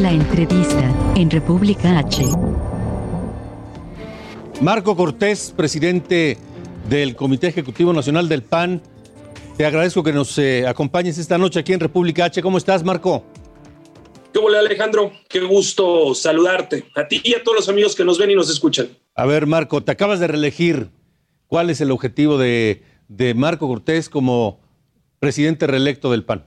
La entrevista en República H. Marco Cortés, presidente del Comité Ejecutivo Nacional del PAN. Te agradezco que nos eh, acompañes esta noche aquí en República H. ¿Cómo estás, Marco? ¿Qué hola, Alejandro? Qué gusto saludarte. A ti y a todos los amigos que nos ven y nos escuchan. A ver, Marco, te acabas de reelegir. ¿Cuál es el objetivo de, de Marco Cortés como presidente reelecto del PAN?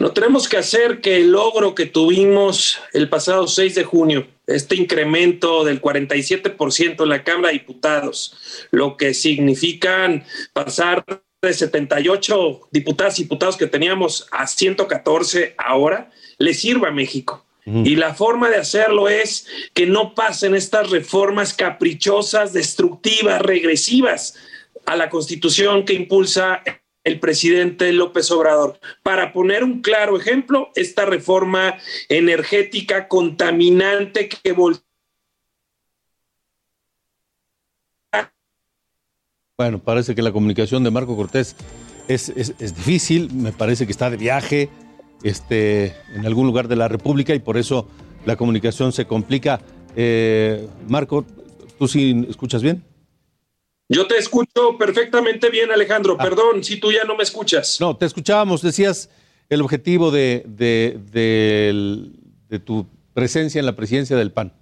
No tenemos que hacer que el logro que tuvimos el pasado 6 de junio, este incremento del 47% en la Cámara de Diputados, lo que significan pasar de 78 diputadas y diputados que teníamos a 114 ahora, le sirva a México. Y la forma de hacerlo es que no pasen estas reformas caprichosas, destructivas, regresivas a la constitución que impulsa el presidente López Obrador. Para poner un claro ejemplo, esta reforma energética contaminante que Bueno, parece que la comunicación de Marco Cortés es, es, difícil, me parece que está de viaje este, en algún lugar de la República y por eso la comunicación se complica. Eh, Marco, ¿tú sí escuchas bien? Yo te escucho perfectamente bien, Alejandro. Ah. Perdón si tú ya no me escuchas. No, te escuchábamos. Decías el objetivo de, de, de, de tu presencia en la presidencia del PAN.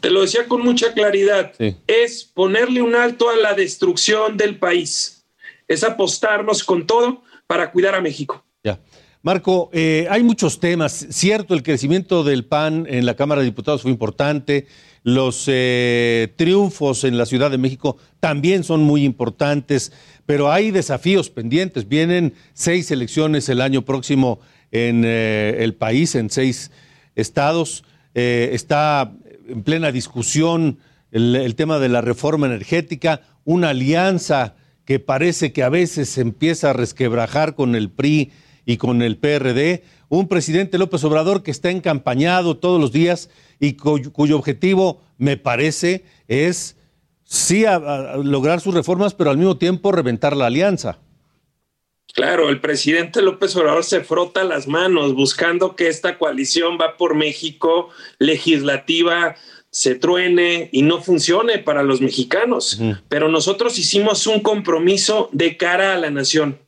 Te lo decía con mucha claridad. Sí. Es ponerle un alto a la destrucción del país. Es apostarnos con todo para cuidar a México. Marco, eh, hay muchos temas. Cierto, el crecimiento del PAN en la Cámara de Diputados fue importante. Los eh, triunfos en la Ciudad de México también son muy importantes, pero hay desafíos pendientes. Vienen seis elecciones el año próximo en eh, el país, en seis estados. Está en plena discusión el, tema de la reforma energética, una alianza que parece que a veces se empieza a resquebrajar con el PRI y con el PRD, un presidente López Obrador que está encampañado todos los días y cuyo, cuyo objetivo, me parece, es sí a, a lograr sus reformas, pero al mismo tiempo reventar la alianza. Claro, el presidente López Obrador se frota las manos buscando que esta coalición va por México legislativa se truene y no funcione para los mexicanos. Uh -huh. Pero nosotros hicimos un compromiso de cara a la nación,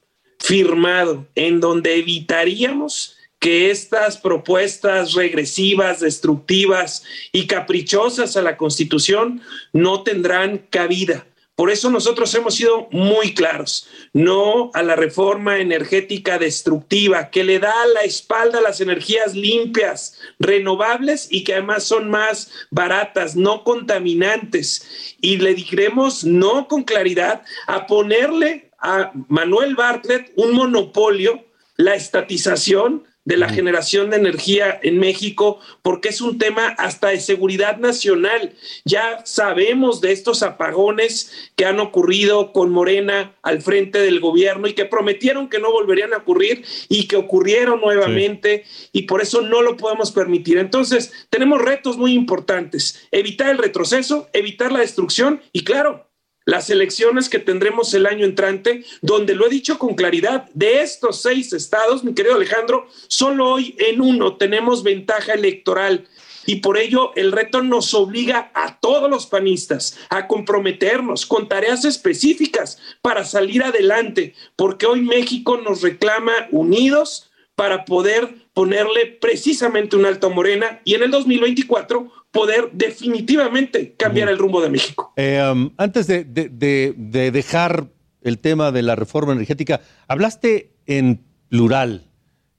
firmado, en donde evitaríamos que estas propuestas regresivas, destructivas y caprichosas a la Constitución no tendrán cabida. Por eso nosotros hemos sido muy claros, no a la reforma energética destructiva que le da la espalda a las energías limpias, renovables y que además son más baratas, no contaminantes. Y le diremos no con claridad a ponerle a Manuel Bartlett un monopolio, la estatización de la generación de energía en México, porque es un tema hasta de seguridad nacional. Ya sabemos de estos apagones que han ocurrido con Morena al frente del gobierno y que prometieron que no volverían a ocurrir y que ocurrieron nuevamente sí. y por eso no lo podemos permitir. Entonces, tenemos retos muy importantes, evitar el retroceso, evitar la destrucción y claro, las elecciones que tendremos el año entrante, donde lo he dicho con claridad, de estos seis estados, mi querido Alejandro, solo hoy en uno tenemos ventaja electoral. Y por ello el reto nos obliga a todos los panistas a comprometernos con tareas específicas para salir adelante, porque hoy México nos reclama unidos para poder ponerle precisamente un alto Morena. Y en el 2024 poder definitivamente cambiar el rumbo de México. Eh, um, antes de, de dejar el tema de la reforma energética, hablaste en plural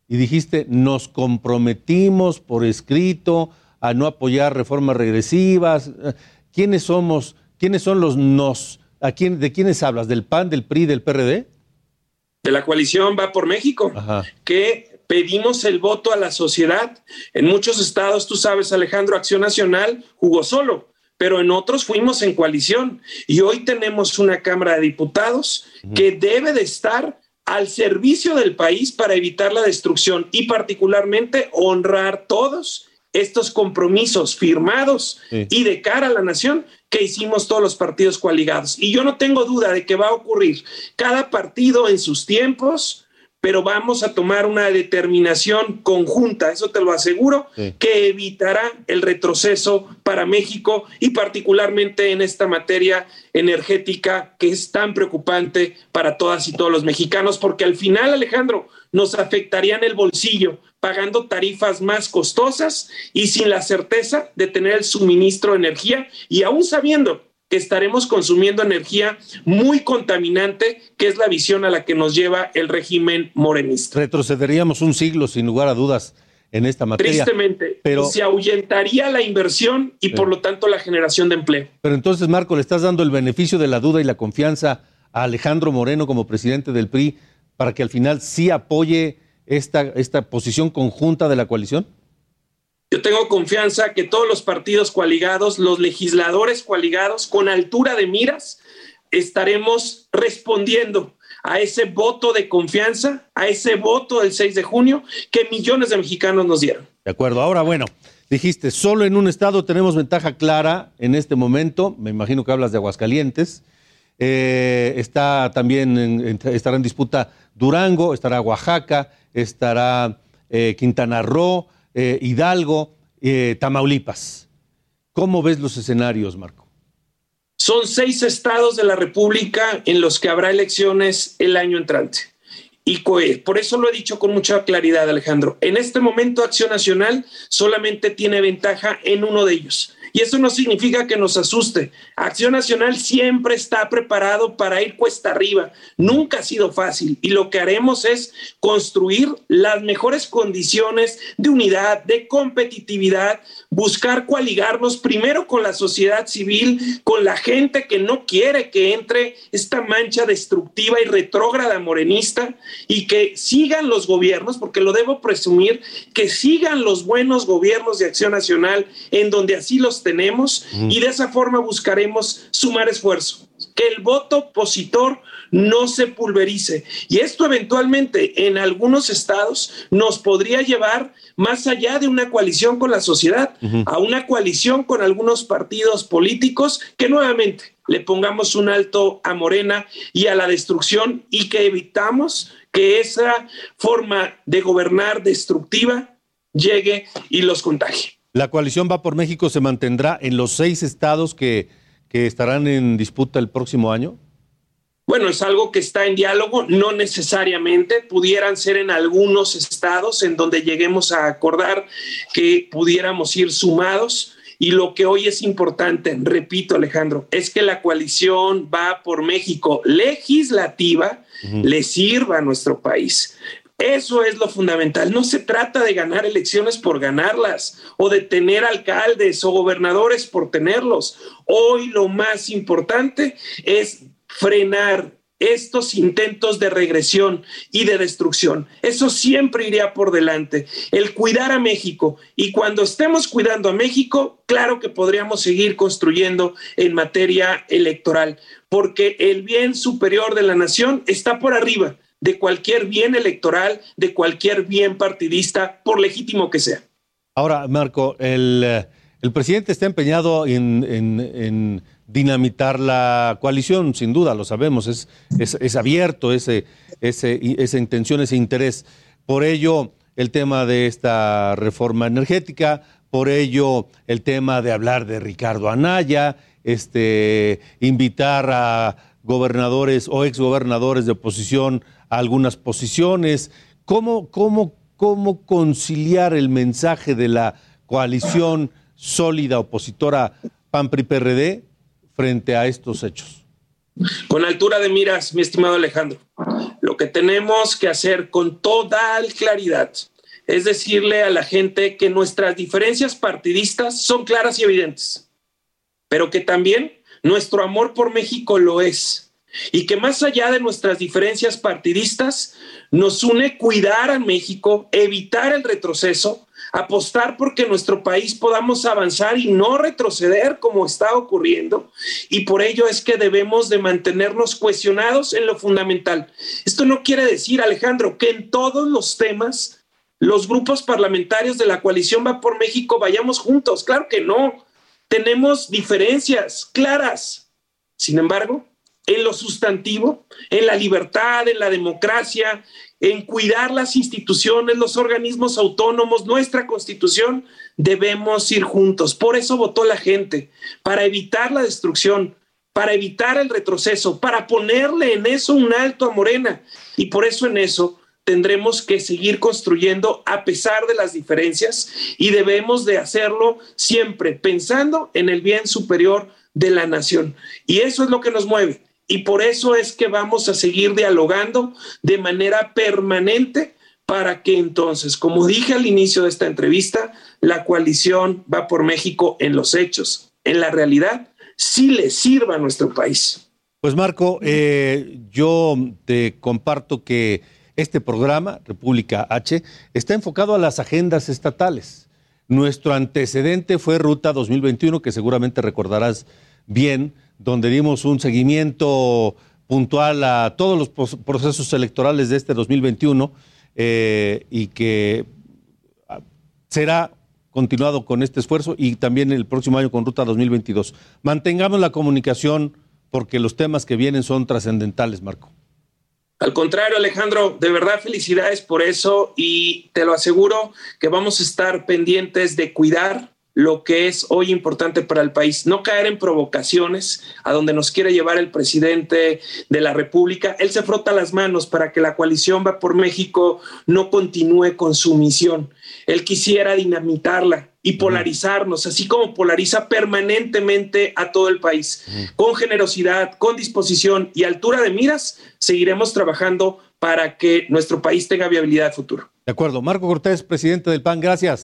y dijiste, nos comprometimos por escrito a no apoyar reformas regresivas. ¿Quiénes somos? ¿Quiénes son los nos? ¿A quién, ¿De quiénes hablas? ¿Del PAN, del PRI, del PRD? De la coalición Va por México, que pedimos el voto a la sociedad. En muchos estados, tú sabes, Alejandro, Acción Nacional jugó solo pero en otros fuimos en coalición y hoy tenemos una Cámara de Diputados que debe de estar al servicio del país para evitar la destrucción y particularmente honrar todos estos compromisos firmados y de cara a la nación que hicimos todos los partidos coaligados. Y yo no tengo duda de que va a ocurrir cada partido en sus tiempos, pero vamos a tomar una determinación conjunta, eso te lo aseguro, que evitará el retroceso para México y particularmente en esta materia energética que es tan preocupante para todas y todos los mexicanos, porque al final, Alejandro, nos afectaría en el bolsillo, pagando tarifas más costosas y sin la certeza de tener el suministro de energía y aún sabiendo estaremos consumiendo energía muy contaminante, que es la visión a la que nos lleva el régimen morenista. Retrocederíamos un siglo, sin lugar a dudas, en esta materia. Tristemente, pero se ahuyentaría la inversión y por lo tanto la generación de empleo. Pero entonces, Marco, le estás dando el beneficio de la duda y la confianza a Alejandro Moreno como presidente del PRI para que al final sí apoye esta, esta posición conjunta de la coalición? Tengo confianza que todos los partidos coaligados, los legisladores coaligados, con altura de miras, estaremos respondiendo a ese voto de confianza, a ese voto del 6 de junio que millones de mexicanos nos dieron. De acuerdo. Ahora, bueno, dijiste, solo en un estado tenemos ventaja clara en este momento. Me imagino que hablas de Aguascalientes. Eh, está también en disputa Durango, estará Oaxaca, estará eh, Quintana Roo. Eh, Hidalgo, eh, Tamaulipas. ¿Cómo ves los escenarios, Marco? Son seis estados de la República en los que habrá elecciones el año entrante. Y por eso lo he dicho con mucha claridad, Alejandro. En este momento, Acción Nacional solamente tiene ventaja en uno de ellos, y eso no significa que nos asuste. Acción Nacional siempre está preparado para ir cuesta arriba. Nunca ha sido fácil. Y lo que haremos es construir las mejores condiciones de unidad, de competitividad, buscar coaligarnos primero con la sociedad civil, con la gente que no quiere que entre esta mancha destructiva y retrógrada morenista y que sigan los gobiernos, porque lo debo presumir, que sigan los buenos gobiernos de Acción Nacional en donde así los tenemos y de esa forma buscaremos sumar esfuerzo, que el voto opositor no se pulverice. Y esto eventualmente en algunos estados nos podría llevar más allá de una coalición con la sociedad, a una coalición con algunos partidos políticos que nuevamente le pongamos un alto a Morena y a la destrucción y que evitamos que esa forma de gobernar destructiva llegue y los contagie. La coalición Va por México se mantendrá en los seis estados que, estarán en disputa el próximo año. Bueno, es algo que está en diálogo, no necesariamente, pudieran ser en algunos estados en donde lleguemos a acordar que pudiéramos ir sumados. Y lo que hoy es importante, repito Alejandro, es que la coalición va por México legislativa le sirva a nuestro país. Eso es lo fundamental. No se trata de ganar elecciones por ganarlas o de tener alcaldes o gobernadores por tenerlos. Hoy lo más importante es frenar estos intentos de regresión y de destrucción. Eso siempre iría por delante. El cuidar a México. Y cuando estemos cuidando a México, claro que podríamos seguir construyendo en materia electoral, porque el bien superior de la nación está por arriba de cualquier bien electoral, de cualquier bien partidista, por legítimo que sea. Ahora, Marco, el, eh, presidente está empeñado en, dinamitar la coalición, sin duda, lo sabemos, es, es, abierto ese, ese, esa intención, ese interés. Por ello, el tema de esta reforma energética, por ello el tema de hablar de Ricardo Anaya, este, invitar a gobernadores o exgobernadores de oposición a algunas posiciones. ¿Cómo, cómo, cómo conciliar el mensaje de la coalición sólida opositora PAN-PRI-PRD frente a estos hechos? Con altura de miras, mi estimado Alejandro, lo que tenemos que hacer con total claridad es decirle a la gente que nuestras diferencias partidistas son claras y evidentes, pero que también nuestro amor por México lo es. Y que más allá de nuestras diferencias partidistas, nos une cuidar a México, evitar el retroceso, apostar porque nuestro país podamos avanzar y no retroceder como está ocurriendo. Y por ello es que debemos de mantenernos cuestionados en lo fundamental. Esto no quiere decir, Alejandro, que en todos los temas los grupos parlamentarios de la coalición Va por México vayamos juntos. Claro que no. Tenemos diferencias claras. Sin embargo, en lo sustantivo, en la libertad, en la democracia, en cuidar las instituciones, los organismos autónomos, nuestra constitución, debemos ir juntos. Por eso votó la gente, para evitar la destrucción, para evitar el retroceso, para ponerle en eso un alto a Morena. Y por eso en eso tendremos que seguir construyendo a pesar de las diferencias y debemos de hacerlo siempre pensando en el bien superior de la nación. Y eso es lo que nos mueve. Y por eso es que vamos a seguir dialogando de manera permanente para que entonces, como dije al inicio de esta entrevista, la coalición va por México en los hechos, en la realidad, sí le sirva a nuestro país. Pues Marco, eh, yo te comparto que este programa, República H, está enfocado a las agendas estatales. Nuestro antecedente fue Ruta 2021, que seguramente recordarás bien, donde dimos un seguimiento puntual a todos los procesos electorales de este 2021 eh, y que ah, será continuado con este esfuerzo y también el próximo año con Ruta 2022. Mantengamos la comunicación porque los temas que vienen son trascendentales, Marco. Al contrario, Alejandro, de verdad felicidades por eso y te lo aseguro que vamos a estar pendientes de cuidar lo que es hoy importante para el país, no caer en provocaciones a donde nos quiere llevar el presidente de la República. Él se frota las manos para que la coalición va por México no continúe con su misión. Él quisiera dinamitarla y polarizarnos, así como polariza permanentemente a todo el país. Con generosidad, con disposición y altura de miras, seguiremos trabajando para que nuestro país tenga viabilidad futuro. De acuerdo. Marco Cortés, presidente del PAN, gracias.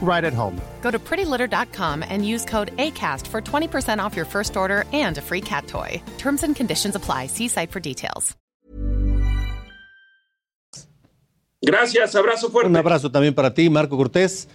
right at home. Go to prettylitter.com and use code ACAST for 20% off your first order and a free cat toy. Terms and conditions apply. See site for details. Gracias, abrazo fuerte. Un abrazo también para ti, Marco Cortés.